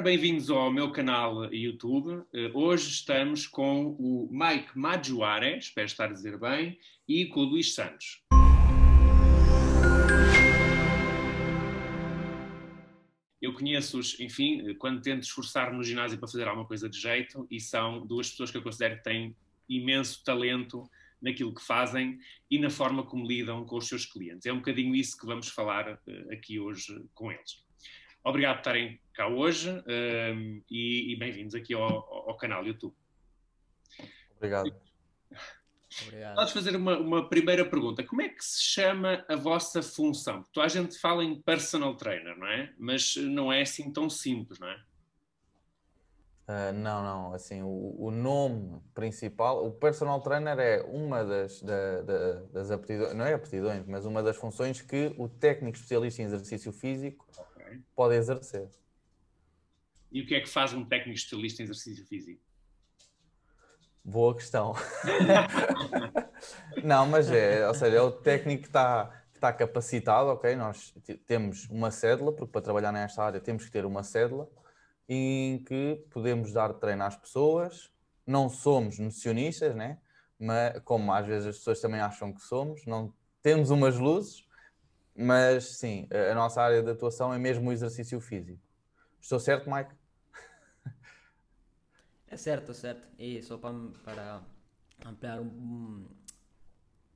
Ora, bem-vindos ao meu canal YouTube. Eh, hoje estamos com o Mike Majuare, espero estar a dizer bem, e com o Luís Santos. Eu conheço-os, enfim, quando tento esforçar-me no ginásio para fazer alguma coisa de jeito, e são duas pessoas que eu considero que têm imenso talento naquilo que fazem e na forma como lidam com os seus clientes. É um bocadinho isso que vamos falar uh, aqui hoje com eles. Obrigado por estarem cá hoje um, e, e bem-vindos aqui ao, ao, canal YouTube. Obrigado. Obrigado. Podes fazer uma, uma, primeira pergunta. Como é que se chama a vossa função? Porque a gente fala em personal trainer, não é? Mas não é assim tão simples, não é? Uh, não, não. Assim, o, o, nome principal, o personal trainer é uma das, da, da, das aptidões, não é aptidões, mas uma das funções que o técnico especialista em exercício físico okay. pode exercer. E o que é que faz um técnico especialista em exercício físico? Boa questão. não, mas é, ou seja, é o técnico que está, está capacitado, ok? Nós temos uma cédula, porque para trabalhar nesta área temos que ter uma cédula, em que podemos dar treino às pessoas, não somos nutricionistas, né? Mas, como às vezes as pessoas também acham que somos, não temos umas luzes, mas sim, a nossa área de atuação é mesmo o exercício físico. Estou certo, Mike? É certo, certo. E só para, para ampliar um,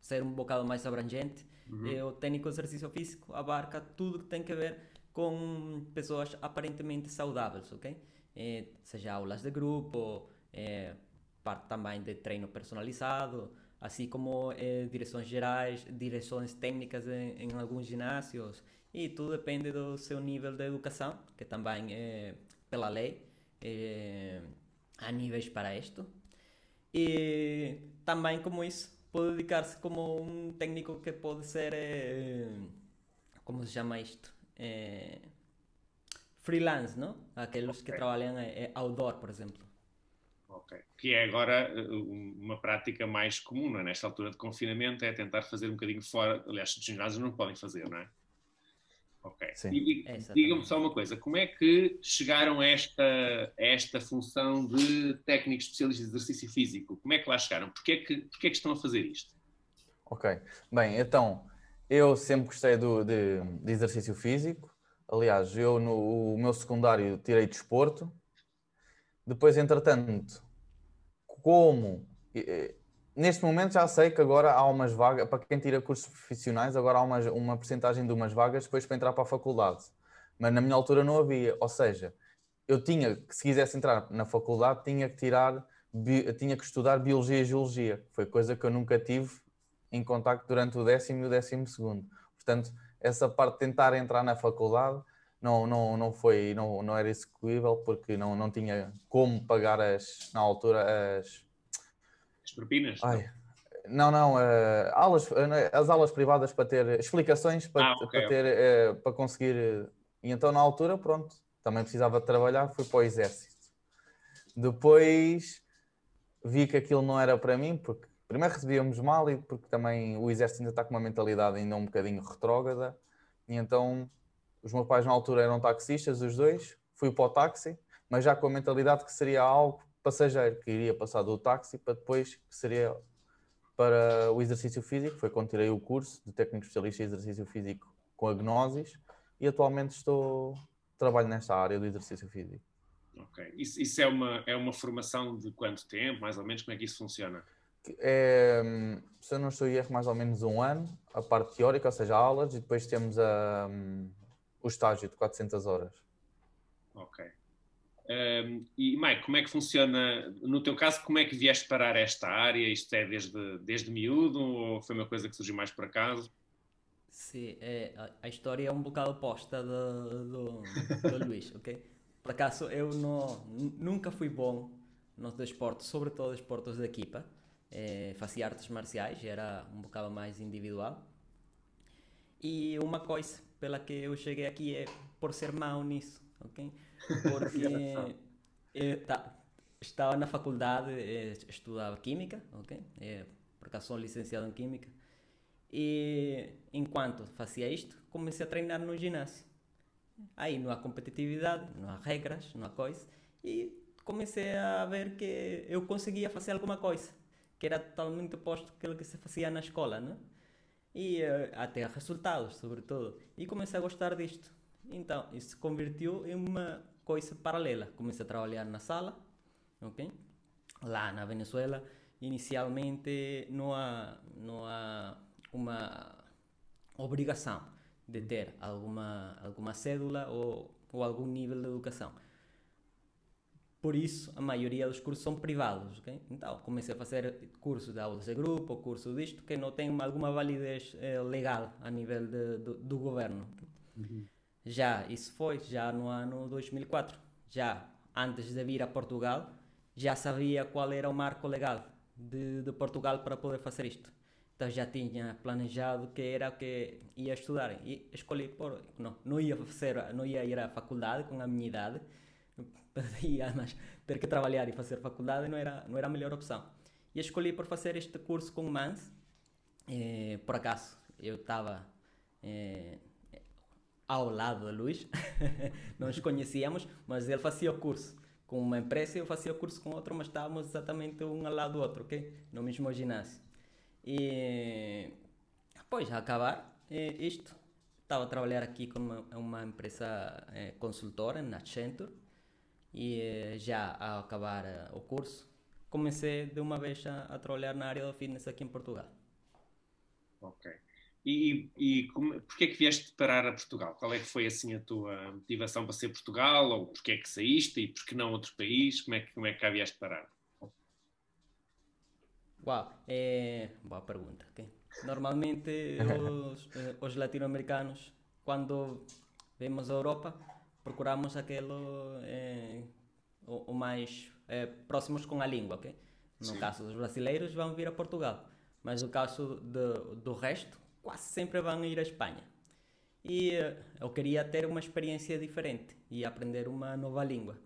ser um bocado mais abrangente, uhum. o técnico de exercício físico abarca tudo que tem que ver com pessoas aparentemente saudáveis, ok? É, seja aulas de grupo, é, parte também de treino personalizado, assim como é, direções gerais, direções técnicas em, em, alguns ginásios, e tudo depende do seu nível de educação, que também é pela lei, é, há níveis para isto. E também como isso, pode dedicar-se como um técnico que pode ser, é, como se chama isto? é, freelance, não? Aqueles okay. que trabalham outdoor, por exemplo. Ok. Que é agora eh, uma prática mais comum, não é? Nesta altura de confinamento, é tentar fazer um bocadinho fora. Aliás, os ginásios não podem fazer, não é? Ok. Sim. É Diga-me só uma coisa: como é que chegaram a esta, a esta função de técnicos especialistas de exercício físico? Como é que lá chegaram? Porquê é que, porquê é que estão a fazer isto? Ok. Bem, então eu sempre gostei do, de, de, exercício físico. Aliás, eu no meu secundário tirei desporto. Depois, entretanto, como neste momento já sei que agora há umas vagas, para quem tira cursos profissionais, agora há uma, uma porcentagem de umas vagas depois para entrar para a faculdade. Mas na minha altura não havia. Ou seja, eu tinha que, se quisesse entrar na faculdade, tinha que tirar, tinha que estudar Biologia e Geologia. Foi coisa que eu nunca tive em contacto durante o décimo e o décimo segundo. Portanto, essa parte de tentar entrar na faculdade não, não, não foi, não, não era execuível porque não, não tinha como pagar as, na altura as... As propinas? Ai, não, não, uh, aulas, uh, as aulas privadas para ter explicações para, ah, okay, para, ter, uh, para conseguir... E então na altura, pronto, também precisava de trabalhar, fui para o exército. Depois vi que aquilo não era para mim, porque primeiro recebíamos mal e porque também o exército ainda está com uma mentalidade ainda um bocadinho retrógrada e então os meus pais na altura eram taxistas, os dois, fui para o táxi, mas já com a mentalidade que seria algo passageiro, que iria passar do táxi para depois que seria para o exercício físico, foi quando tirei o curso de técnico especialista em exercício físico com a Gnosis e atualmente estou trabalho nesta área do exercício físico. Ok. Isso, isso é, uma, é uma formação de quanto tempo, mais ou menos, como é que isso funciona? é, se eu não estou erro, mais ou menos um ano, a parte teórica, ou seja, aulas, e depois temos a, o estágio de 400 horas. Ok. Um, e Mike, como é que funciona, no teu caso, como é que vieste parar esta área? Isto é desde, desde miúdo ou foi uma coisa que surgiu mais por acaso? Sim, é, a, história é um bocado oposta do, do, do Luís, ok? Por acaso eu não, nunca fui bom nos desportos, sobretudo desportos de equipa é, fazia artes marciais, era um bocado mais individual. E uma coisa pela que eu cheguei aqui é por ser mau nisso, ok? Porque eu tá, estava na faculdade, eh, estudava química, ok? É, por acaso sou licenciado em química. E enquanto fazia isto, comecei a treinar no ginásio. Aí não há competitividade, não há regras, não há coisa. E comecei a ver que eu conseguia fazer alguma coisa, que era totalmente oposto daquilo que se fazia na escola, né? E uh, até resultados, sobretudo. E comecei a gostar disto. Então, isso se convertiu em uma coisa paralela. Comecei a trabalhar na sala, ok? Lá na Venezuela, inicialmente não há, não há uma obrigação de ter alguma, alguma cédula ou, ou algum nível de educação. Por isso, a maioria dos cursos são privados. Okay? Então, comecei a fazer cursos de aulas de grupo, curso disto, que não tem alguma validez eh, legal a nível de, do, do governo. Uhum. Já, isso foi já no ano 2004. Já antes de vir a Portugal, já sabia qual era o marco legal de, de Portugal para poder fazer isto. Então já tinha planejado que era o que ia estudar e escolhi por não não ia fazer não ia ir à faculdade com a minha idade e además ter que trabalhar e fazer faculdade não era não era a melhor opção. E escolhi por fazer este curso com o Mans eh, por acaso eu estava eh, ao lado de Luís não nos conhecíamos mas ele fazia o curso. Com uma empresa e eu fazia o curso com outro mas estávamos exatamente um ao lado do outro ok? No mesmo ginásio. E depois, a acabar isto, estava a trabalhar aqui com uma, uma empresa consultora, na Accenture, e já a acabar eh, o curso, comecei de uma vez a, a, trabalhar na área do fitness aqui em Portugal. Ok. E, e como, porquê é que vieste parar a Portugal? Qual é que foi assim a tua motivação para ser Portugal? Ou porquê é que saíste e porquê não outro país? Como é que, como é que cá vieste parar? Uau, é boa pergunta. Okay? Normalmente os, eh, os latino-americanos, quando vemos a Europa, procuramos aquilo é, o, o, mais é, próximos com a língua, ok? No Sim. caso dos brasileiros, vão vir a Portugal, mas no caso de, do resto, quase sempre vão ir à Espanha. E eu queria ter uma experiência diferente e aprender uma nova língua.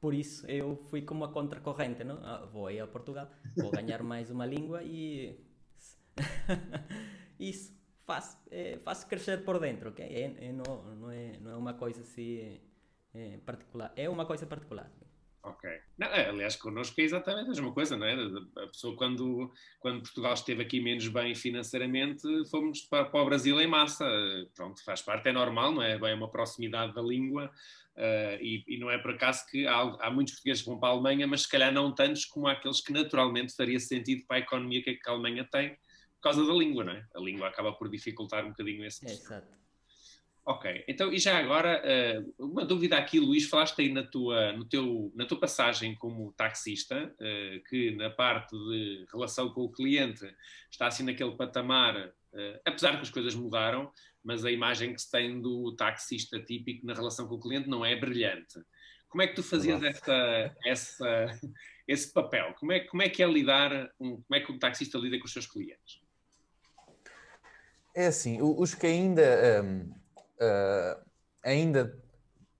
Por isso eu fui como a contracorrente, não? Ah, vou aí a Portugal, vou ganhar mais uma língua e isso faz, é, faz crescer por dentro, ok? É, é, não, não, é, não é uma coisa assim é, particular, é uma coisa particular. Ok. Não, é, aliás, connosco é exatamente a mesma coisa, não é? A pessoa, quando, quando Portugal esteve aqui menos bem financeiramente, fomos para, para o Brasil em massa. Pronto, faz parte, é normal, não é? Bem, uma proximidade da língua uh, e, e, não é por acaso que há, há, muitos portugueses que vão para a Alemanha, mas se calhar não tantos como aqueles que naturalmente faria sentido para a economia que a Alemanha tem causa da língua, não é? A língua acaba por dificultar um bocadinho esse é, Exato. Ok, então e já agora, eh, uma dúvida aqui, Luís, falaste aí na tua, no teu, na tua passagem como taxista, eh, que na parte de relação com o cliente está assim naquele patamar, eh, apesar que as coisas mudaram, mas a imagem que se tem do taxista típico na relação com o cliente não é brilhante. Como é que tu fazias essa, essa, esse papel? Como é, como é que é lidar, um, como é que o taxista lida com os seus clientes? É assim, os que ainda... Um uh, ainda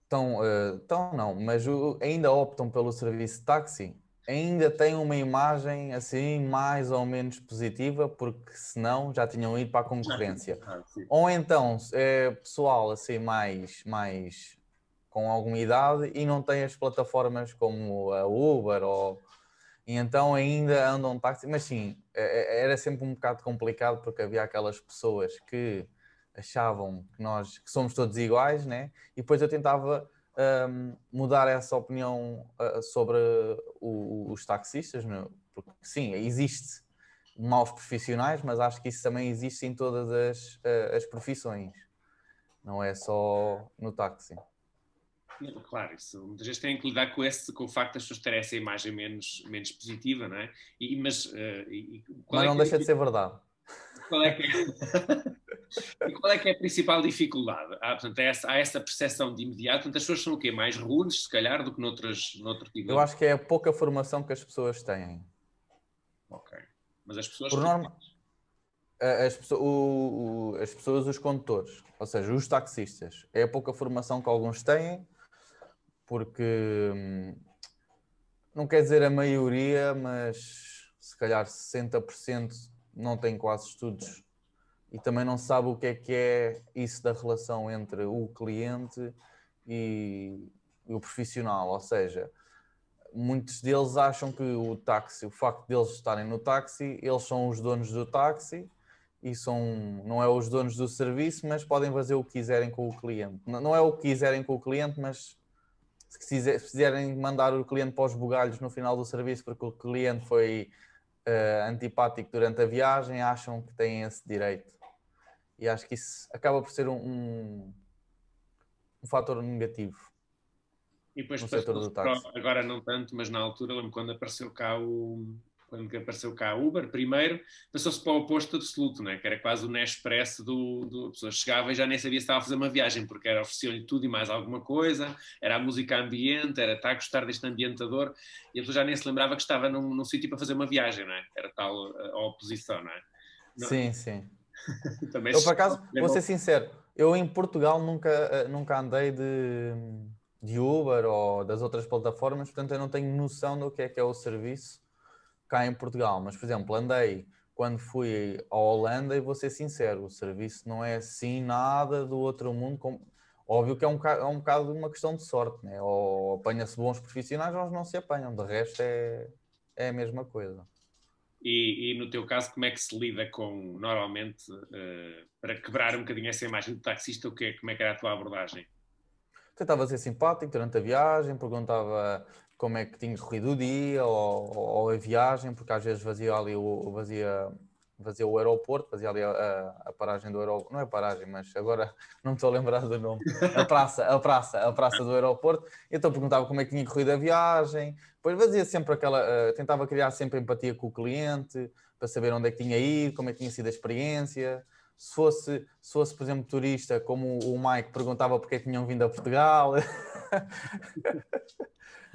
estão, uh, estão não, mas o, ainda optam pelo serviço de táxi, ainda têm uma imagem assim mais ou menos positiva, porque senão já tinham ido para a concorrência. Ah, ou então é pessoal assim mais, mais com alguma idade e não tem as plataformas como a Uber ou e então ainda andam táxi, mas sim, é, é, era sempre um bocado complicado porque havia aquelas pessoas que achavam que nós que somos todos iguais, né? E depois eu tentava um, mudar essa opinião uh, sobre o, os taxistas, porque sim, existe maus profissionais, mas acho que isso também existe em todas as, uh, as profissões, não é só no táxi. Claro, isso, muitas vezes têm que lidar com, esse, com o facto das pessoas terem essa imagem menos, menos positiva, não é? E, mas, uh, e, mas é não deixa de ser verdade. Qual é que é? E qual é que é a principal dificuldade? Há, portanto, é essa, há essa percepção de imediato. Portanto, as pessoas são o quê? Mais rudes, se calhar, do que noutras, noutro tipo Eu acho que é a pouca formação que as pessoas têm. Ok. Mas as pessoas... Por norma, as, pessoas, o, o, as pessoas, os condutores, ou seja, os taxistas, é a pouca formação que alguns têm, porque hum, não quer dizer a maioria, mas se calhar 60% não têm quase estudos e também não sabe o que é que é isso da relação entre o cliente e, e o profissional, ou seja, muitos deles acham que o táxi, o facto deles estarem no táxi, eles são os donos do táxi e são, não é os donos do serviço, mas podem fazer o que quiserem com o cliente. Não é o que quiserem com o cliente, mas se quiserem mandar o cliente para os bugalhos no final do serviço porque o cliente foi uh, antipático durante a viagem, acham que têm esse direito. E acho que isso acaba por ser um, um, um fator negativo. E depois no setor do táxi. Agora não tanto, mas na altura, lembro quando apareceu cá o quando apareceu cá a Uber, primeiro, passou-se para o oposto absoluto, né? que era quase o Nespresso do, do... A pessoa chegava e já nem sabia se estava a fazer uma viagem, porque era ofereciam-lhe tudo e mais alguma coisa, era a música ambiente, era estar a gostar deste ambientador, e a pessoa já nem se lembrava que estava num, num sítio para fazer uma viagem, não é? Era tal a oposição, não é? Não... Sim, sim. Também eu, por acaso, vou ser sincero, eu em Portugal nunca, eh, nunca andei de, de Uber ou das outras plataformas, portanto eu não tenho noção do que é que é o serviço cá em Portugal. Mas, por exemplo, andei quando fui à Holanda e vou ser sincero, o serviço não é assim nada do outro mundo. Com... Óbvio que é um, bocado, é um bocado uma questão de sorte, né? ou apanha-se bons profissionais ou não se apanham, de resto é, é a mesma coisa. E, e, no teu caso, como é que se lida com, normalmente, uh, para quebrar um bocadinho essa imagem do taxista, o que é, como é que era a tua abordagem? Tentava ser simpático durante a viagem, perguntava como é que tinha corrido o dia ou, ou a viagem, porque às vezes vazia ali o, vazia, vazia o aeroporto, fazia ali a, a, paragem do aeroporto, não é paragem, mas agora não estou a lembrar do nome, a praça, a praça, a praça do aeroporto, então perguntava como é que tinha corrido a viagem, depois fazia sempre aquela, uh, tentava criar sempre empatia com o cliente, para saber onde é que tinha ido, como é que tinha sido a experiência, se fosse, se fosse, por exemplo, turista, como o Mike perguntava porque é que tinham vindo a Portugal.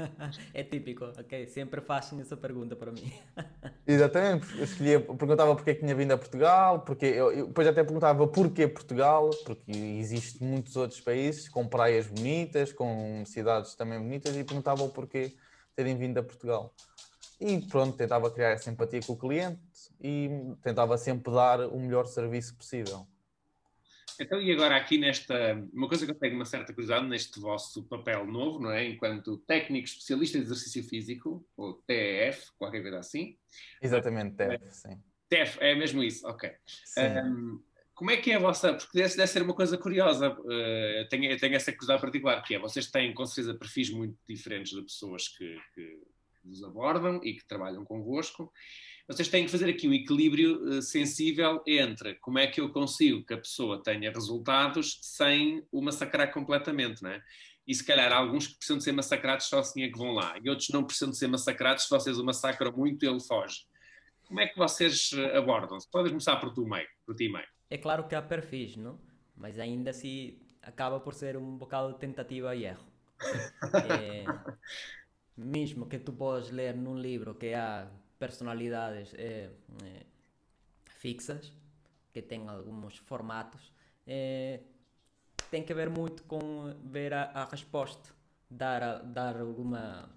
é típico, ok? Sempre fazem essa pergunta para mim. Exatamente, eu escolhia, perguntava porque é que tinha vindo a Portugal, porque eu, eu, depois até perguntava porquê Portugal, porque existe muitos outros países com praias bonitas, com cidades também bonitas, e perguntava o porquê terem vindo a Portugal. E pronto, tentava criar essa empatia com o cliente e tentava sempre dar o melhor serviço possível. Então, e agora aqui nesta, uma coisa que eu tenho uma certa curiosidade neste vosso papel novo, não é? Enquanto técnico especialista de exercício físico, ou TEF, qualquer coisa assim. Exatamente, TEF, sim. TEF, é mesmo isso, ok. Um, como é que é a vossa, porque deve, deve ser uma coisa curiosa, uh, eu, tenho, tenho essa curiosidade particular, que é, vocês têm com certeza perfis muito diferentes de pessoas que, que, que vos abordam e que trabalham convosco, vocês têm que fazer aqui um equilíbrio uh, sensível entre como é que eu consigo que a pessoa tenha resultados sem o massacrar completamente, não é? E se calhar alguns que precisam de ser massacrados só assim é que vão lá, e outros não precisam de ser massacrados, se vocês o massacram muito, ele foge. Como é que vocês eh, abordam? Podes começar por tu, Mike, por ti, Mike. É claro que há perfis, não? Mas ainda assim acaba por ser um bocado de tentativa e erro. é, mesmo que tu podes ler num livro que há personalidades eh, eh, fixas, que têm alguns formatos, eh, tem que ver muito com ver a, a resposta, dar, a, dar alguma,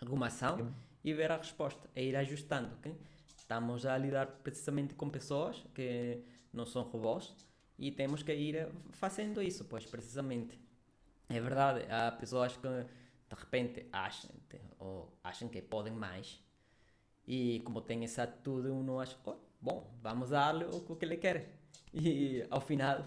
alguma ação e ver a resposta, e ir ajustando. Okay? Estamos a lidar precisamente com pessoas que não são robôs e temos que ir fazendo isso, pois precisamente. É verdade, há pessoas que de repente acham, ou acham que podem mais e como tem essa atitude, uno acha, oh, bom, vamos dar-lhe o que ele quer. E ao final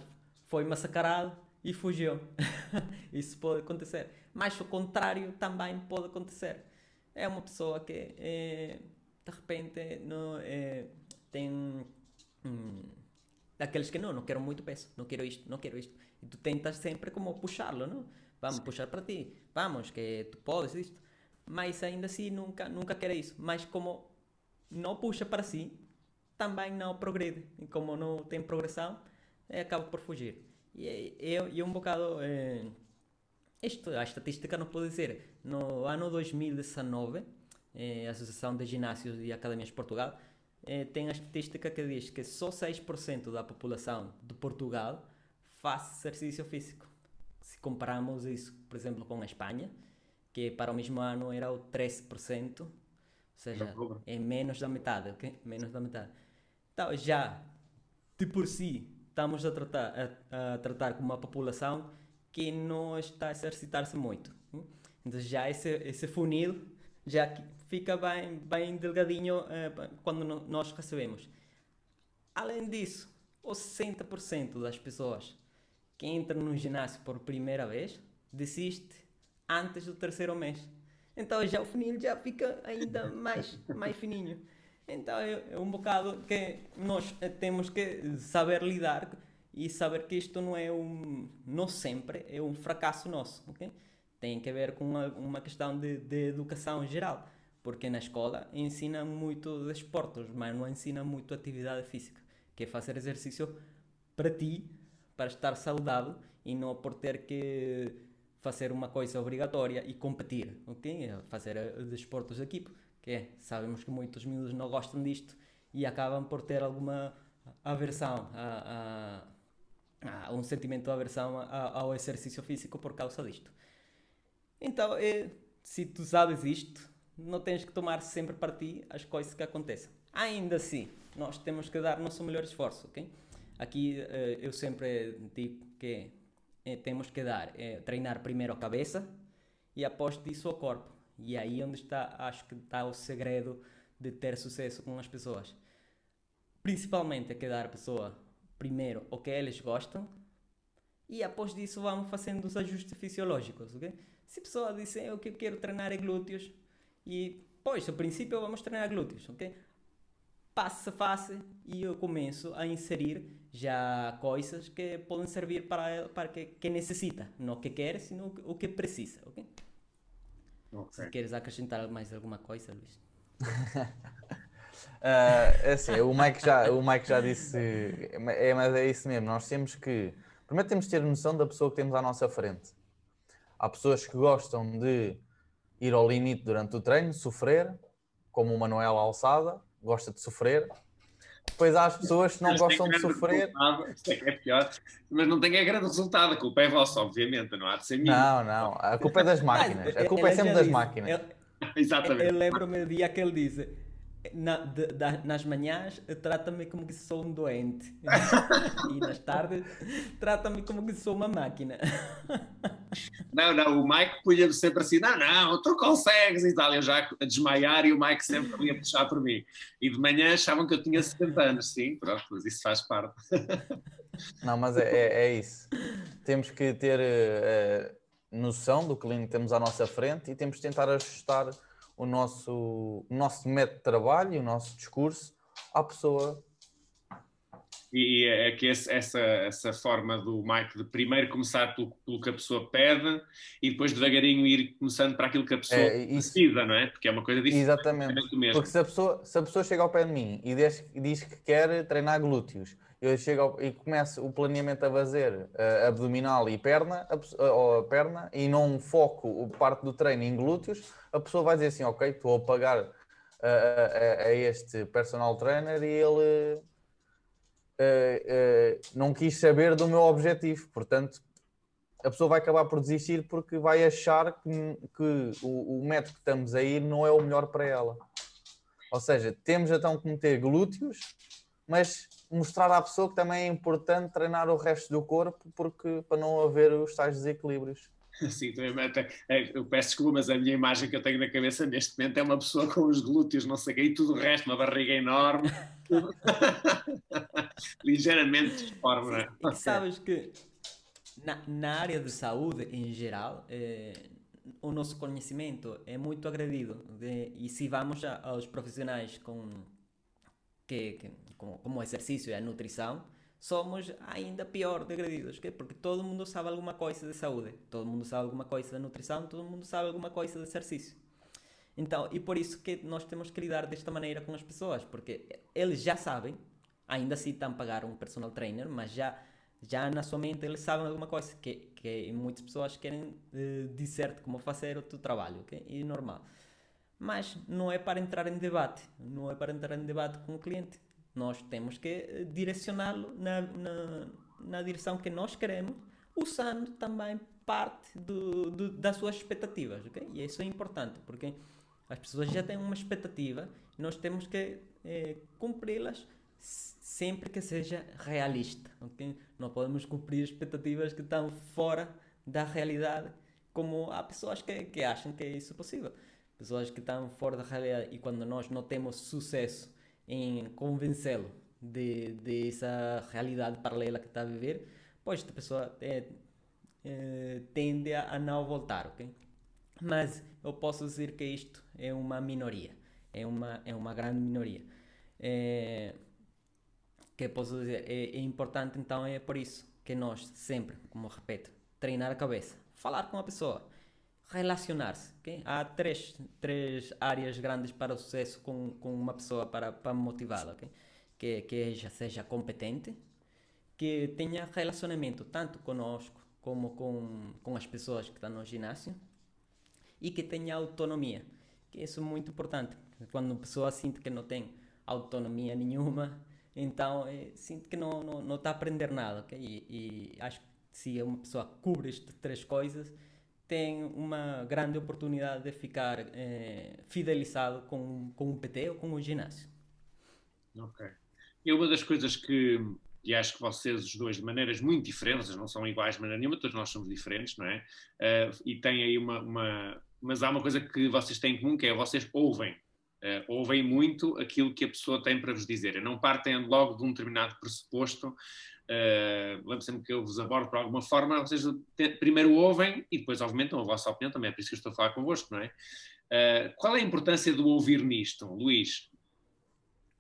foi massacrado e fugiu. Isso pode acontecer. Mas o contrário também pode acontecer. É uma pessoa que é, de repente não, é, tem hum, daqueles que não, não quero muito peso, não quero isto, não quero isto. E tu tentas sempre como puxá-lo, não? Vamos Sim. puxar para ti, vamos, que tu podes isto mas ainda assim nunca, nunca quer isso. Mas como não puxa para si, também não progride. E como não tem progressão, é, acaba por fugir. E é, é, é um bocado. É, isto, a estatística não pode dizer. No ano 2019, é, a Associação de Ginásios e Academias de Portugal é, tem a estatística que diz que só 6% da população de Portugal faz exercício físico. Se compararmos isso, por exemplo, com a Espanha, que para o mesmo ano era o 13%, ou seja, é menos da metade, ok? Menos da metade. Então, já de por si estamos a tratar, a, a tratar com uma população que não está a exercitar-se muito. Então já esse, esse funil já fica bem, bem delgadinho uh, quando nós recebemos. Além disso, os 60% das pessoas que entram no ginásio por primeira vez desiste antes do terceiro mês. Então já o funil já fica ainda mais, mais fininho. Então é, é um bocado que nós eh, temos que saber lidar e saber que isto não é um, não sempre é um fracasso nosso, ok? Tem que ver com uma, uma questão de, de educação geral, porque na escola ensina muito de esportes, mas não ensina muito atividade física, que é fazer exercício para ti, para estar saudável e não por ter que fazer uma coisa obrigatória e competir, ok? Fazer eh, desportos de equipe, que é, sabemos que muitos miúdos não gostam disto e acabam por ter alguma aversão a, a, a um sentimento de aversão ao exercício físico por causa disto. Então, é, se tu sabes isto, não tens que tomar sempre para ti as coisas que acontecem. Ainda assim, nós temos que dar nosso melhor esforço, ok? Aqui eh, eu sempre digo que eh, temos que dar, é, treinar primeiro a cabeça e após disso o corpo. E aí onde está, acho que está o segredo de ter sucesso com as pessoas. Principalmente é que dar a pessoa primeiro o que eles gostam e após disso vamos fazendo os ajustes fisiológicos, ok? Se a pessoa disser o que eu quero treinar é glúteos e, pois, a princípio vamos treinar glúteos, ok? Passo a fase e eu começo a inserir já coisas que podem servir para para que, que necessita, não o que quer, sino o que precisa, ok? okay. Se queres acrescentar mais alguma coisa, Luís. uh, é assim, o Mike já, o Mike já disse, é, mas é isso mesmo, nós temos que, primeiro temos que ter noção da pessoa que temos à nossa frente. Há pessoas que gostam de ir ao limite durante o treino, sofrer, como o Manuel Alçada, gosta de sofrer, Pois há as pessoas que não mas gostam de sofrer. Isto é que é pior, mas não tem a grande resultado. A culpa é vossa, obviamente, não há de ser minha. Não, não. A culpa é das máquinas. A culpa é sempre das máquinas. Exatamente. Eu lembro-me do dia que ele disse: na, de, de, nas manhãs trata-me como que sou um doente e nas tardes trata-me como que sou uma máquina. Não, não, o Mike punha-me sempre assim: não, não, tu consegues e tal. Eu já a desmaiar e o Mike sempre ia puxar por mim. E de manhã achavam que eu tinha 70 anos, sim, pronto, mas isso faz parte. Não, mas é, é, é isso. Temos que ter uh, noção do que temos à nossa frente e temos que tentar ajustar o nosso, o nosso método de trabalho e o nosso discurso à pessoa. E, é que esse, essa, essa forma do Mike de primeiro começar pelo, pelo, que a pessoa pede e depois devagarinho ir começando para aquilo que a pessoa é, precisa, não é? Porque é uma coisa diferente. Exatamente. Porque se a, pessoa, se a pessoa chega ao pé de mim e diz, diz que quer treinar glúteos eu chego ao, e começo o planeamento a fazer uh, abdominal e perna, a, a, perna, e não foco parte do treino em glúteos, a pessoa vai dizer assim, ok, estou a pagar uh, a, a, este personal trainer e ele uh, não quis saber do meu objetivo, portanto a pessoa vai acabar por desistir porque vai achar que, que o, o método que estamos a ir não é o melhor para ela. Ou seja, temos então que meter glúteos, mas mostrar à pessoa que também é importante treinar o resto do corpo porque, para não haver os tais desequilíbrios. Sim, até, é, eu peço desculpa, mas a minha imagem que eu tenho na cabeça neste momento é uma pessoa com os glúteos, não sei o quê, e tudo o resto, uma barriga enorme, ligeiramente disforme. É? Sabes que na, na, área de saúde em geral, eh, o nosso conhecimento é muito agredido. De, e se vamos a, aos profissionais com que, que como, como exercício e a nutrição, somos ainda pior degradidos. Que? Porque todo mundo sabe alguma coisa de saúde, todo mundo sabe alguma coisa de nutrição, todo mundo sabe alguma coisa de exercício. Então, e por isso que nós temos que lidar desta maneira com as pessoas, porque eles já sabem, ainda assim estão a pagar um personal trainer, mas já já na sua mente eles sabem alguma coisa que, que muitas pessoas querem uh, dizer como fazer o teu trabalho, ok? E normal. Mas não é para entrar em debate, não é para entrar em debate com o cliente. Nós temos que eh, direcioná-lo na, na, na, direção que nós queremos, usando também parte do, do, das suas expectativas. Okay? E isso é importante, porque as pessoas já têm uma expectativa nós temos que eh, cumpri-las sempre que seja realista. Não podemos cumprir expectativas que estão fora da realidade, como há pessoas que, que acham que é isso possível. Pessoas que estão fora da realidade e quando nós não temos sucesso em convencê-lo de, de essa realidade paralela que está a viver, pois esta pessoa é, é, tende a, não voltar, ok? Mas eu posso dizer que isto é uma minoria, é uma, é uma grande minoria. É, que posso dizer, é, é importante então é por isso que nós sempre, como repito, treinar a cabeça, falar com a pessoa, relacionar-se. Okay? Há três, três áreas grandes para o sucesso com, com uma pessoa para, para motivá-la. Okay? Que, que já seja competente, que tenha relacionamento tanto conosco como com, com as pessoas que estão no ginásio e que tenha autonomia. Que isso é muito importante. Quando uma pessoa sente que não tem autonomia nenhuma, então é, sinto que não, não, não está a aprender nada. Okay? E, e acho que se uma pessoa cobre estas três coisas, tem uma grande oportunidade de ficar eh, fidelizado com, com o PT ou com o ginásio. Ok. E uma das coisas que, e acho que vocês os dois de maneiras muito diferentes, não são iguais de maneira nenhuma, todos nós somos diferentes, não é? Uh, e tem aí uma, uma, Mas há uma coisa que vocês têm em comum, que é vocês ouvem. Uh, ouvem muito aquilo que a pessoa tem para vos dizer. Não partem logo de um determinado pressuposto Uh, lembro sempre que eu vos abordo por alguma forma, vocês primeiro ouvem e depois aumentam a vossa opinião também, é por isso que eu estou a falar convosco, não é? Uh, qual é a importância do ouvir nisto, Luís?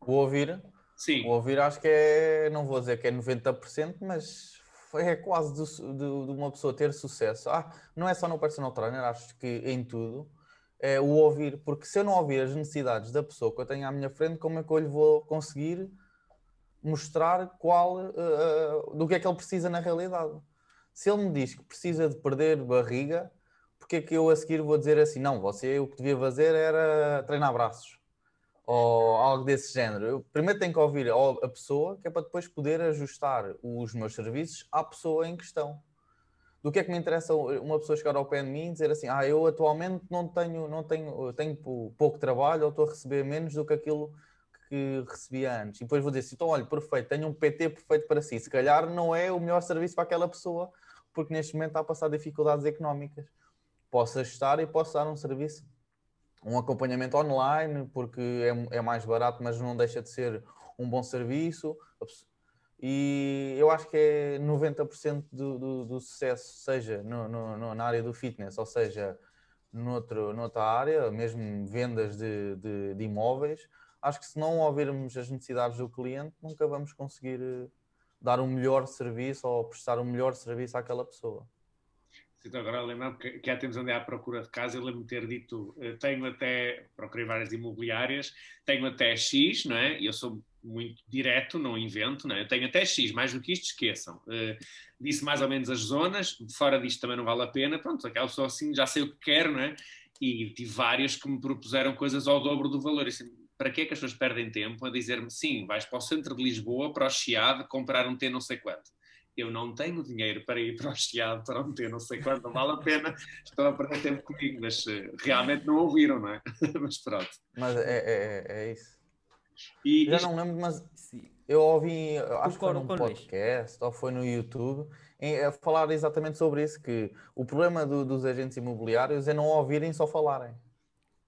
O ouvir? Sim. O ouvir acho que é, não vou dizer que é 90%, mas é quase de uma pessoa ter sucesso. Ah, não é só no personal trainer, acho que em tudo é o ouvir, porque se eu não ouvir as necessidades da pessoa que eu tenho à minha frente, como é que eu lhe vou conseguir mostrar qual uh, do que é que ele precisa na realidade. Se ele me diz que precisa de perder barriga, porque é que eu a seguir vou dizer assim, não, você o que devia fazer era treinar braços ou algo desse género. Eu primeiro tenho que ouvir a pessoa, que é para depois poder ajustar os meus serviços à pessoa em questão. Do que é que me interessa uma pessoa chegar ao pé de mim e dizer assim, ah, eu atualmente não tenho, não tenho, tenho pouco trabalho ou estou a receber menos do que aquilo que recebia antes. E depois vou dizer assim, então olha, perfeito, tenho um PT perfeito para si. Se calhar não é o melhor serviço para aquela pessoa, porque neste momento está a passar dificuldades económicas. Posso ajustar e posso dar um serviço, um acompanhamento online, porque é, é mais barato, mas não deixa de ser um bom serviço. E eu acho que é 90% do, do, do sucesso, seja no, no, na área do fitness, ou seja, noutro, noutra área, mesmo vendas de, de, de imóveis, acho que se não ouvirmos as necessidades do cliente, nunca vamos conseguir eh, dar um melhor serviço ou prestar um melhor serviço àquela pessoa. Então, agora lembro que, que há tempos andei à procura de casa, eu lembro-me ter dito, eh, tenho até, procurei várias imobiliárias, tenho até X, não é? E eu sou muito direto, não invento, não é? Eu tenho até X, mais do que isto, esqueçam. Uh, disse mais ou menos as zonas, fora disto também não vale a pena, pronto, aquela pessoa assim já sei o que quer, não é? E tive várias que me propuseram coisas ao dobro do valor, e assim, para que é que as pessoas perdem tempo a dizer-me sim, vais para o centro de Lisboa, para o Chiado, comprar um T não sei quanto. Eu não tenho dinheiro para ir para o Chiado para um T não sei quanto, não vale a pena, estou a perder tempo comigo, mas uh, realmente não ouviram, não é? mas pronto. Mas é, é, é isso. E, Já isto... não lembro, mas eu ouvi, acho que foi num podcast ou foi no YouTube, em, a falar exatamente sobre isso, que o problema do, dos agentes imobiliários é não ouvirem, só falarem.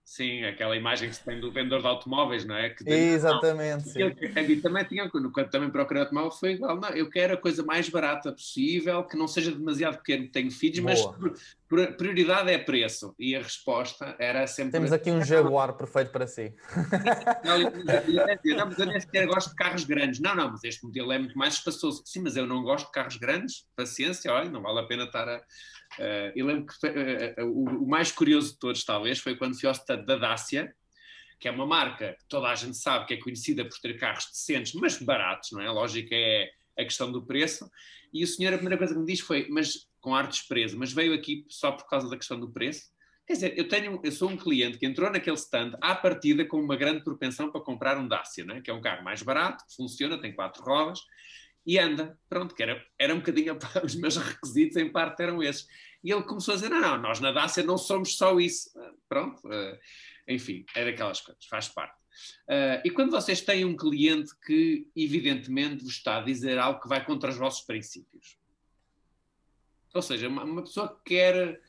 Sim, aquela imagem que se tem do vendedor de automóveis, não é? Que Exatamente. Não, eu, também tinha, quando também procurei automóvel, foi igual. Não, eu quero a coisa mais barata possível, que não seja demasiado pequeno, tenho filhos, Boa. mas prioridade é preço. E a resposta era sempre. Temos aqui um Jaguar perfeito para si. Não, mas eu nem sequer gosto de carros grandes. Não, não, mas este modelo é muito mais espaçoso. Sim, mas eu não gosto de carros grandes. Paciência, olha, não vale a pena estar a Uh, eu lembro que uh, uh, o, mais curioso de todos, talvez, foi quando fui ao stand da Dacia, que é uma marca que toda a gente sabe que é conhecida por ter carros decentes, mas baratos, não é? A lógica é a questão do preço. E o senhor, a primeira coisa que me disse foi, mas com ar de desprezo, mas veio aqui só por causa da questão do preço? Quer dizer, eu, tenho, eu sou um cliente que entrou naquele stand à partida com uma grande propensão para comprar um Dacia, não é? que é um carro mais barato, funciona, tem quatro rodas, e anda. Pronto, que era, era um bocadinho os meus requisitos, em parte eram esses. E ele começou a dizer: não, não, nós na Dácia não somos só isso. Pronto, uh, enfim, é daquelas coisas, faz parte. Uh, e quando vocês têm um cliente que, evidentemente, vos está a dizer algo que vai contra os vossos princípios, ou seja, uma pessoa que quer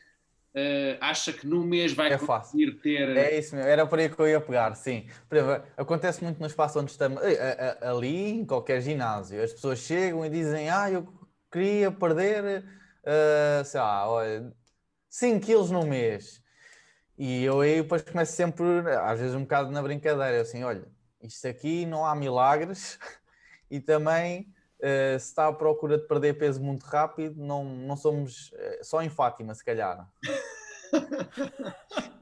Uh, acha que num mês vai é conseguir fácil. ter. É isso mesmo, era por aí que eu ia pegar, sim. Exemplo, acontece muito no espaço onde estamos, ali, em qualquer ginásio, as pessoas chegam e dizem: Ah, eu queria perder, uh, sei lá, olha, 5 quilos no mês. E eu aí depois começo sempre, às vezes um bocado na brincadeira, assim: olha, isto aqui não há milagres e também se está à procura de perder peso muito rápido, não, não somos uh, só em Fátima, se calhar.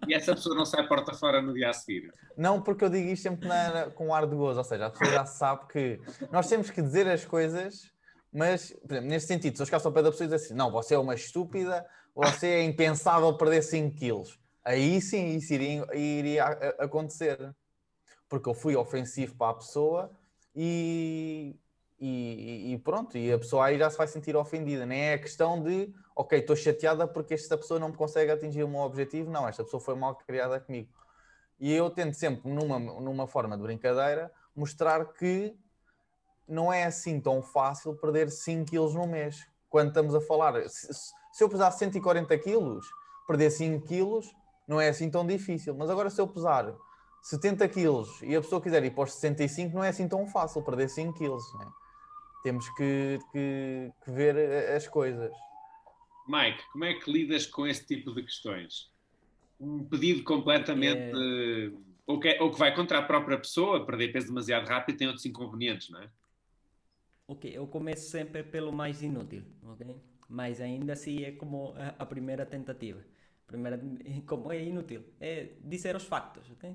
e essa pessoa não sai porta fora no dia a seguir? Não, porque eu digo isto sempre na, com ar de gozo, ou seja, a pessoa já sabe que nós temos que dizer as coisas, mas, por exemplo, neste sentido, se eu chegasse ao pé da pessoa e dizer assim, não, você é uma estúpida, você é impensável perder 5 quilos, aí sim isso iria, iria acontecer. Porque eu fui ofensivo para a pessoa e e, e, pronto, e a pessoa aí já se vai sentir ofendida. Nem é a questão de, ok, estou chateada porque esta pessoa não me consegue atingir o meu objetivo. Não, esta pessoa foi mal criada comigo. E eu tento sempre, numa, numa forma de brincadeira, mostrar que não é assim tão fácil perder 5 quilos no mês. Quando estamos a falar, se, se eu pesar 140 quilos, perder 5 quilos não é assim tão difícil. Mas agora, se eu pesar 70 quilos e a pessoa quiser ir para os 65, não é assim tão fácil perder 5 quilos. Não é? Temos que, que, que, ver as coisas. Mike, como é que lidas com esse tipo de questões? Um pedido completamente. É... Ou, que, é, ou que vai contra a própria pessoa, perder peso demasiado rápido tem outros inconvenientes, não é? Ok, eu começo sempre pelo mais inútil, ok? Mas ainda assim é como a, a primeira tentativa. primeira, como é inútil, é dizer os factos, ok?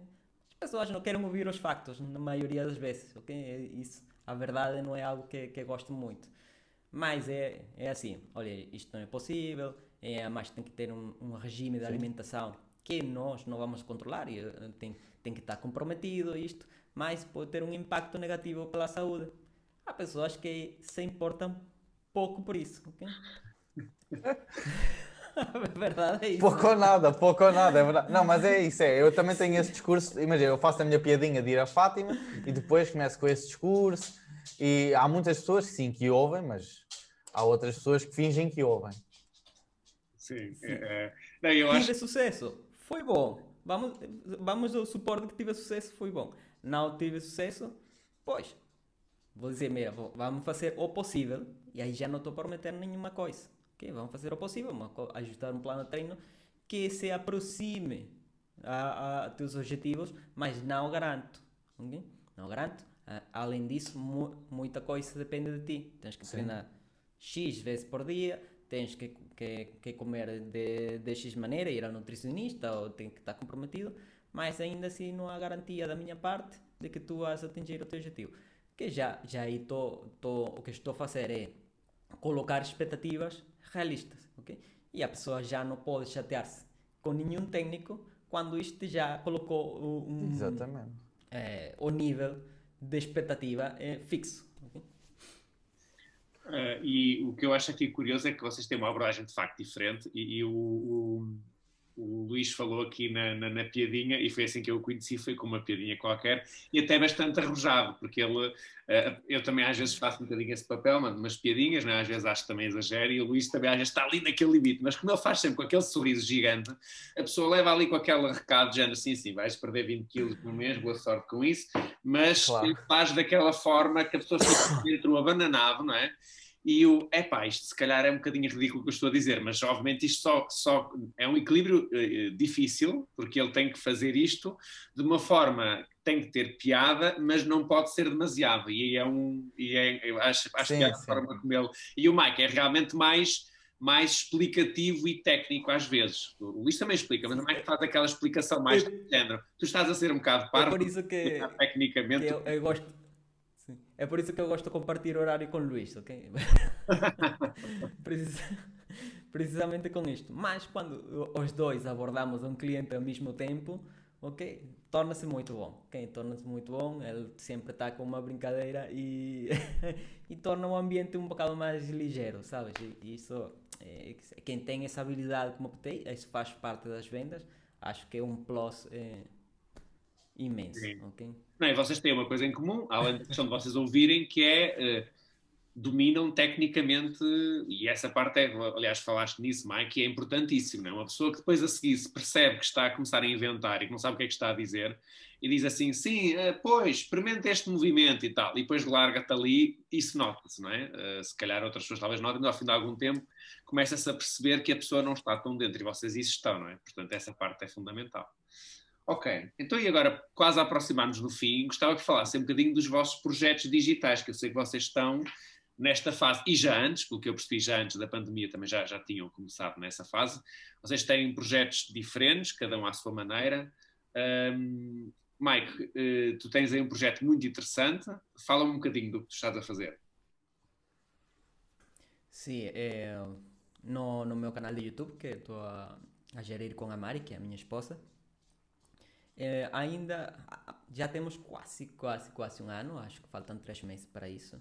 As pessoas não querem ouvir os factos, na maioria das vezes, ok? É isso a verdade não é algo que, que eu gosto muito. Mas é, é assim, olha, isto não é possível, é, mas tem que ter um, um regime de Sim. alimentação que nós não vamos controlar e eh, tem, tem que estar comprometido isto, mas pode ter um impacto negativo pela saúde. Há pessoas que se importam pouco por isso, ok? verdade é isso. Pouco ou nada, pouco ou nada, é verdade. Não, mas é isso, é. Eu também tenho esse discurso. Imagina, eu faço a minha piadinha de ir a Fátima e depois começo com esse discurso. E há muitas pessoas sim que ouvem, mas há outras pessoas que fingem que ouvem. Sim. sim. É, não, eu tive acho... sucesso, foi bom. Vamos, vamos ao suporte que tive sucesso, foi bom. Não tive sucesso, pois. Vou dizer, mira, vamos fazer o possível. E aí já não estou prometendo nenhuma coisa. Vamos fazer o possível, ajustar um plano de treino que se aproxime a, a teus objetivos, mas não garanto. Okay? Não garanto. Uh, além disso, mu muita coisa depende de ti. Tens que Sim. treinar X vezes por dia, tens que, que, que comer de, de X maneira, ir ao nutricionista ou tem que estar comprometido, mas ainda assim não há garantia da minha parte de que tu vais atingir o teu objetivo. Que já, já aí tô, tô, o que estou a fazer é colocar expectativas realistas, ok? E a pessoa já não pode chatear-se com nenhum técnico quando isto já colocou um, Exatamente. É, o nível de expectativa é fixo. Okay? Uh, e o que eu acho aqui curioso é que vocês têm uma abordagem de facto diferente e, e o, o o Luís falou aqui na, na, na, piadinha e foi assim que eu o conheci, foi com uma piadinha qualquer e até bastante arrojado, porque ele, uh, eu também às vezes faço um bocadinho esse papel, mano, umas piadinhas, né? às vezes acho que também exagero e o Luís também às vezes está ali naquele limite, mas como ele faz sempre com aquele sorriso gigante, a pessoa leva ali com aquele recado, dizendo assim, sim, vais perder 20 quilos por mês, boa sorte com isso, mas claro. ele faz daquela forma que a pessoa fica dentro abananado, não é? E o, epá, isto se calhar é um bocadinho ridículo o que eu estou a dizer, mas obviamente isto só, só é um equilíbrio uh, difícil, porque ele tem que fazer isto de uma forma que tem que ter piada, mas não pode ser demasiado, e é um, e é, eu acho, acho sim, que é a forma como ele, e o Mike é realmente mais, mais explicativo e técnico às vezes, o Luís também explica, mas o Mike faz aquela explicação mais do género, tu estás a ser um bocado parvo, é por isso que, tecnicamente... Que eu, eu gosto é por isso que eu gosto de compartilhar horário com o Luís, ok? Precisamente com isto. Mas quando os dois abordamos um cliente ao mesmo tempo, ok? Torna-se muito bom, ok? Torna-se muito bom. Ele sempre está com uma brincadeira e, e torna o ambiente um bocado mais ligeiro, sabes? E isso, é, quem tem essa habilidade como tem, isso faz parte das vendas. Acho que é um plus. É, imenso. Okay? Não, e vocês têm uma coisa em comum, além da questão de vocês ouvirem, que é uh, dominam tecnicamente, e essa parte é, aliás, falaste nisso, Mike, é importantíssimo, não é? Uma pessoa que depois a seguir se percebe que está a começar a inventar e que não sabe o que é que está a dizer, e diz assim, sim, uh, pois, experimenta este movimento e tal, e depois larga-te ali, isso nota-se, não é? Uh, se calhar outras pessoas talvez notem, mas ao fim de algum tempo começa-se a perceber que a pessoa não está tão dentro e vocês isso estão, não é? Portanto, essa parte é fundamental. Ok, então e agora, quase a aproximar-nos do fim, gostava que falasse um bocadinho dos vossos projetos digitais, que eu sei que vocês estão nesta fase, e já antes, pelo que eu percebi, já antes da pandemia também já, já tinham começado nessa fase. Vocês têm projetos diferentes, cada um à sua maneira. Um, Mike, uh, tu tens aí um projeto muito interessante. Fala-me um bocadinho do que tu estás a fazer. Sim, é, no, no meu canal de YouTube, que estou a, a gerir com a Mari, que é a minha esposa, é, ainda já temos quase, quase, quase um ano, acho que faltam três meses para isso.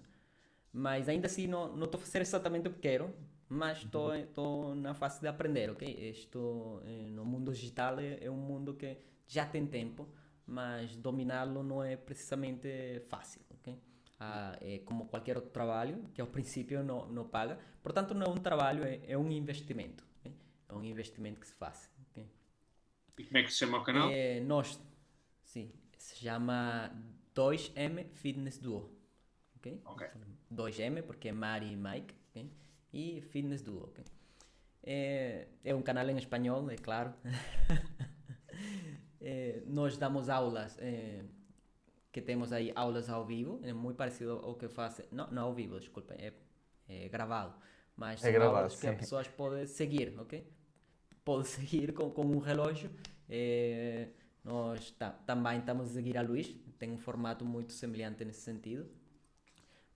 Mas ainda assim não estou a fazer exatamente o que quero, mas estou uhum. na fase de aprender, ok? Estou eh, no mundo digital é, é, um mundo que já tem tempo, mas dominá-lo não é precisamente fácil, ok? Ah, é como qualquer outro trabalho, que ao princípio não, não paga, portanto não é um trabalho, é, é um investimento, okay? é um investimento que se faz. E como é que se chama o canal? É, nós, sim, se chama 2M Fitness Duo, ok? okay. 2M, porque é Mari e Mike, okay? e Fitness Duo. Okay? É, é um canal em espanhol, é claro. é, nós damos aulas, é, que temos aí aulas ao vivo, é muito parecido ao que faz, não, não ao vivo, desculpa, é, é gravado, mas é gravado, aulas que as pessoas podem seguir, ok? Pode seguir com, com um relógio. É, nós tá, também estamos a seguir a Luís, tem um formato muito semelhante nesse sentido.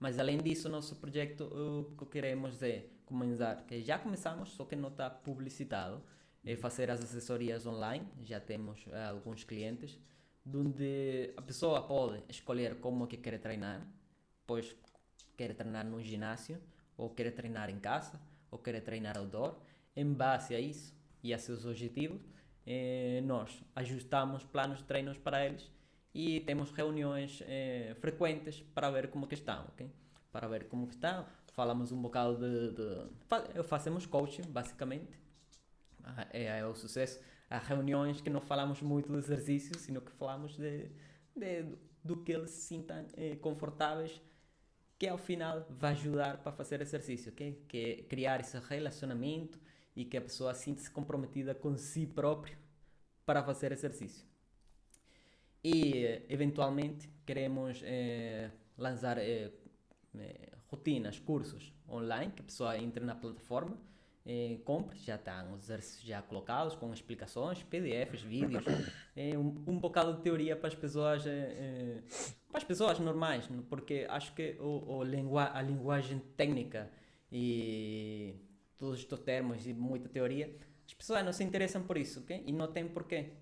Mas além disso, nosso projeto o que queremos é começar, que já começamos, só que não está publicitado, é fazer as assessorias online. Já temos uh, alguns clientes, onde a pessoa pode escolher como que quer treinar, pois quer treinar no ginásio, ou quer treinar em casa, ou quer treinar outdoor. Em base a isso e a seus objetivos, eh, nós ajustamos planos de treinos para eles e temos reuniões eh, frequentes para ver como que estão, ok? Para ver como que estão, falamos um bocado de, de fazemos coaching, basicamente, ah, é, é, o sucesso. Há reuniões que não falamos muito de exercícios, sino que falamos de, de do que eles se sintam eh, confortáveis, que ao final vai ajudar para fazer exercício? Que é criar esse relacionamento e que a pessoa sinta-se comprometida com si próprio para fazer exercício. E, eventualmente, queremos eh, lançar eh, eh, rotinas, cursos online, que a pessoa entre na plataforma, eh, compre, já estão os exercícios já colocados, com explicações, PDFs, vídeos, eh, um, um bocado de teoria para as pessoas, eh, para as pessoas normais, porque acho que o, o a linguagem técnica e todos estes termos e muita teoria, as pessoas não se interessam por isso, ok? E não tem porquê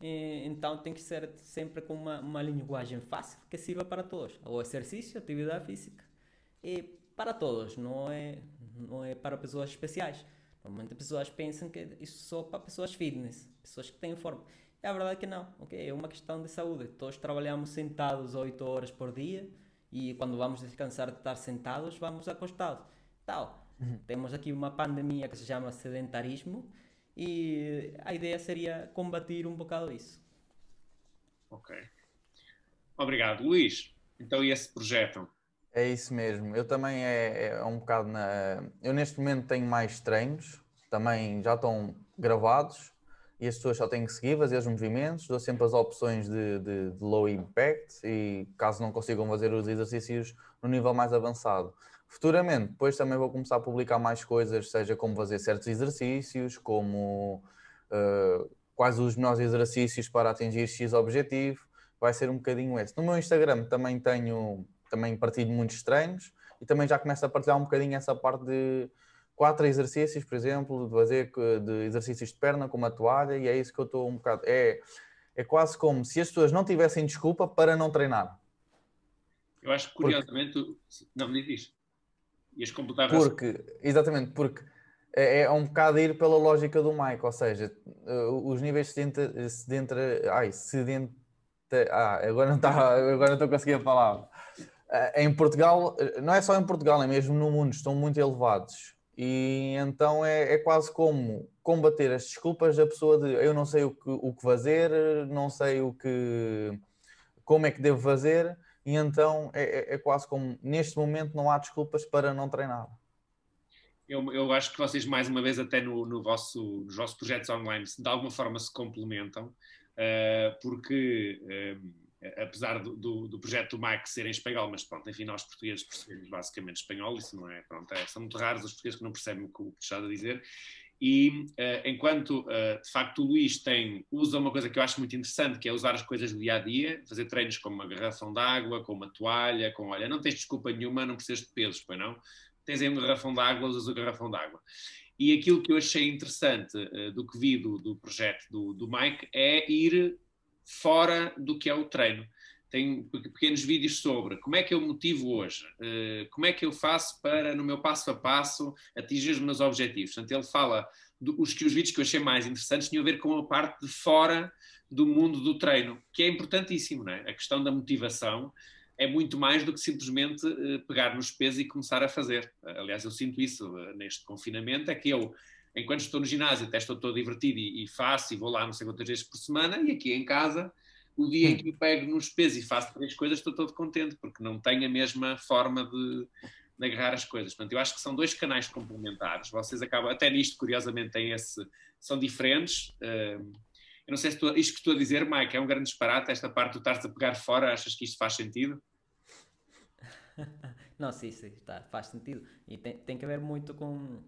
então tem que ser sempre com uma, uma linguagem fácil que sirva para todos. O exercício, atividade física, é para todos, não é, não é para pessoas especiais. Normalmente as pessoas pensam que isso só para pessoas fitness, pessoas que têm forma. É a verdade que não, ok? É uma questão de saúde. Todos trabalhamos sentados 8 horas por dia e quando vamos descansar de estar sentados, vamos acostados. Tal. Uhum. Temos aqui uma pandemia que se chama sedentarismo e a ideia seria combater um bocado isso. Ok. Obrigado. Luís, então e esse projeto? É isso mesmo. Eu também é, é um bocado na. Eu neste momento tenho mais treinos, também já estão gravados e as pessoas só têm que seguir, fazer os movimentos. Dou sempre as opções de, de, de low impact e caso não consigam fazer os exercícios no nível mais avançado. Futuramente, depois também vou começar a publicar mais coisas, seja como fazer certos exercícios, como uh, quais os melhores exercícios para atingir X objetivo. Vai ser um bocadinho esse. No meu Instagram também tenho, também partilho muitos treinos e também já começo a partilhar um bocadinho essa parte de quatro exercícios, por exemplo, de fazer de exercícios de perna com uma toalha e é isso que eu estou um bocado. É, é quase como se as pessoas não tivessem desculpa para não treinar. Eu acho que curiosamente. Porque... Não, me diz. Ias completar Porque, exatamente, porque é, é um bocado ir pela lógica do Mike, ou seja, uh, os níveis de sedenta, ai, sedentarismo Ah, agora não está, agora não estou a conseguir a palavra. Eh, em Portugal, eh, não é só em Portugal, é mesmo no mundo, estão muito elevados. E então é, é quase como combater as desculpas da pessoa de eu não sei o que, o que fazer, não sei o que como é que devo fazer, e então é, é, é quase como neste momento não há desculpas para não treinar. Eu, eu acho que vocês, mais uma vez, até no, no vosso, nos vossos projetos online, de alguma forma se complementam, uh, porque. Uh, apesar do, do, do, projeto do Mike ser em espanhol, mas pronto, enfim, nós portugueses percebemos basicamente espanhol, isso não é, pronto, é, são muito raros os portugueses que não percebem o que o a dizer, e uh, enquanto uh, de facto o Luís tem, usa uma coisa que eu acho muito interessante, que é usar as coisas do dia a dia, fazer treinos com uma garrafão de água, com uma toalha, com olha, não tens desculpa nenhuma, não precisas de pesos, pois não? Tens aí um garrafão de água, usas o garrafão de água. E aquilo que eu achei interessante uh, do que vi do, do projeto do, do Mike é ir fora do que é o treino. Tem pequenos vídeos sobre como é que eu motivo hoje, eh, como é que eu faço para, no meu passo a passo, atingir os meus objetivos. Portanto, ele fala, os que os vídeos que eu achei mais interessantes tinham a ver com a parte de fora do mundo do treino, que é importantíssimo, não é? A questão da motivação é muito mais do que simplesmente eh, pegar nos pesos e começar a fazer. Aliás, eu sinto isso eh, neste confinamento, é que eu enquanto estou no ginásio, até estou todo divertido e, e, faço e vou lá não sei quantas vezes por semana, e aqui em casa, o dia em que me pego nos pesos e faço três coisas, estou todo contente, porque não tenho a mesma forma de, de agarrar as coisas. Portanto, eu acho que são dois canais complementares. Vocês acabam, até nisto, curiosamente, têm esse, são diferentes. eu não sei se tu, isto que estou a dizer, Mike, é um grande disparate, esta parte tu estás a pegar fora, achas que isto faz sentido? Não, sim, sim, tá, faz sentido. E tem, tem que ver muito com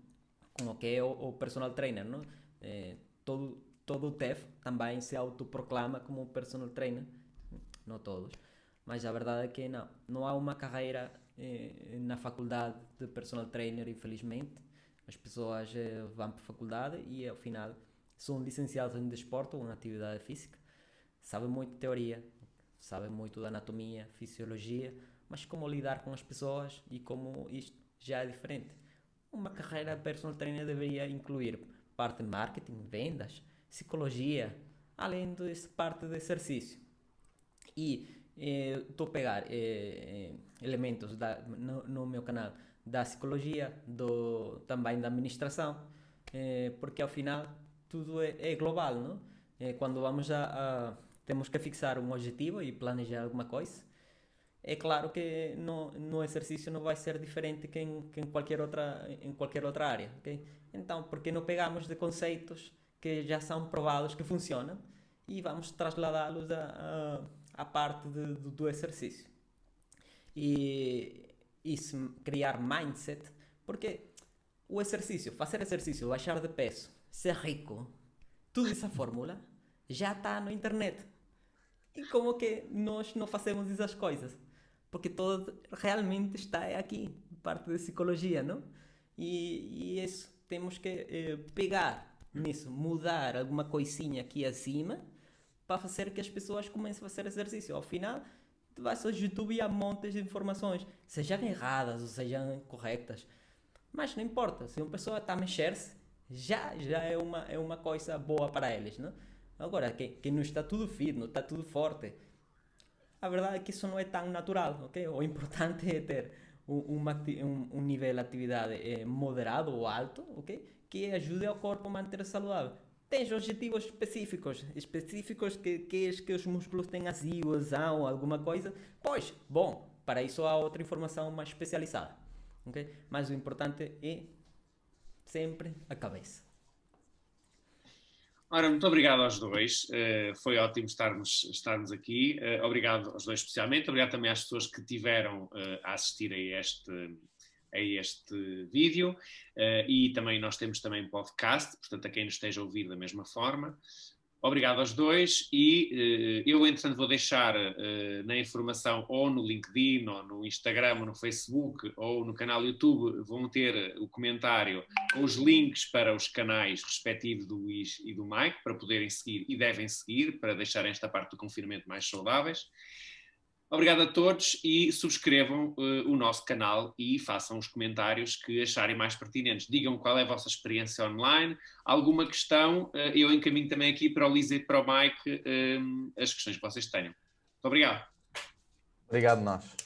com o que é o, o personal trainer, não? É, todo, todo o TEF também se autoproclama como personal trainer, não todos, mas a verdade é que não, não há uma carreira eh, na faculdade de personal trainer, infelizmente. As pessoas eh, vão para a faculdade e ao final são licenciados em desporto ou em atividade física, sabem muito de teoria, sabem muito da anatomia, fisiologia, mas como lidar com as pessoas e como isto já é diferente. Uma carreira personal trainer deveria incluir parte de marketing, vendas, psicologia, além dessa parte de exercício. E estou eh, pegar eh, eh, elementos da, no, no, meu canal da psicologia, do, também da administração, eh, porque ao final tudo é, é global, não? Eh, quando vamos a, a, temos que fixar um objetivo e planejar alguma coisa, é claro que no, no exercício não vai ser diferente que em, que em, qualquer, outra, em qualquer outra área. Okay? Então, por que não pegamos de conceitos que já são provados que funcionam e vamos trasladá-los à, parte de, do, do, exercício? E isso, criar mindset, porque o exercício, fazer exercício, baixar de peso, ser rico, toda essa fórmula já está na internet. E como que nós não fazemos essas coisas? porque todo realmente está aqui, parte da psicologia, não? E, e isso temos que eh, pegar nisso, mudar alguma coisinha aqui acima para fazer que as pessoas comecem a fazer exercício. Ao final, tu vais ao YouTube e há montes de informações, sejam erradas ou sejam corretas. Mas não importa, se uma pessoa está a mexer-se, já, já é, uma, é uma coisa boa para eles, não? Agora, quem, quem não está tudo fit, não está tudo forte, a verdade é que isso não é tão natural, ok? O importante é ter um, um, um nível de atividade eh, moderado ou alto, ok? Que ajude ao corpo a manter-se saudável. Tens objetivos específicos, específicos que queres que os músculos tenham assim, ou alguma coisa, pois, bom, para isso há outra informação mais especializada, ok? Mas o importante é sempre a cabeça. Ora, muito obrigado aos dois, uh, foi ótimo estarmos, estarmos aqui. Uh, obrigado aos dois especialmente, obrigado também às pessoas que tiveram uh, a assistir a este, a este vídeo e também nós temos também podcast, portanto a quem nos esteja a ouvir da mesma forma. Obrigado aos dois e uh, eu, entretanto, vou deixar uh, na informação ou no LinkedIn, ou no Instagram, ou no Facebook, ou no canal YouTube, vão ter o comentário com os links para os canais respectivos do Luís e do Mike, para poderem seguir e devem seguir, para deixarem esta parte do confinamento mais saudáveis. Obrigado a todos e subscrevam uh, o nosso canal e façam os comentários que acharem mais pertinentes. Digam qual é a vossa experiência online, alguma questão, uh, eu encaminho também aqui para o Lisa e para o Mike uh, as questões que vocês tenham. obrigado. Obrigado, nós.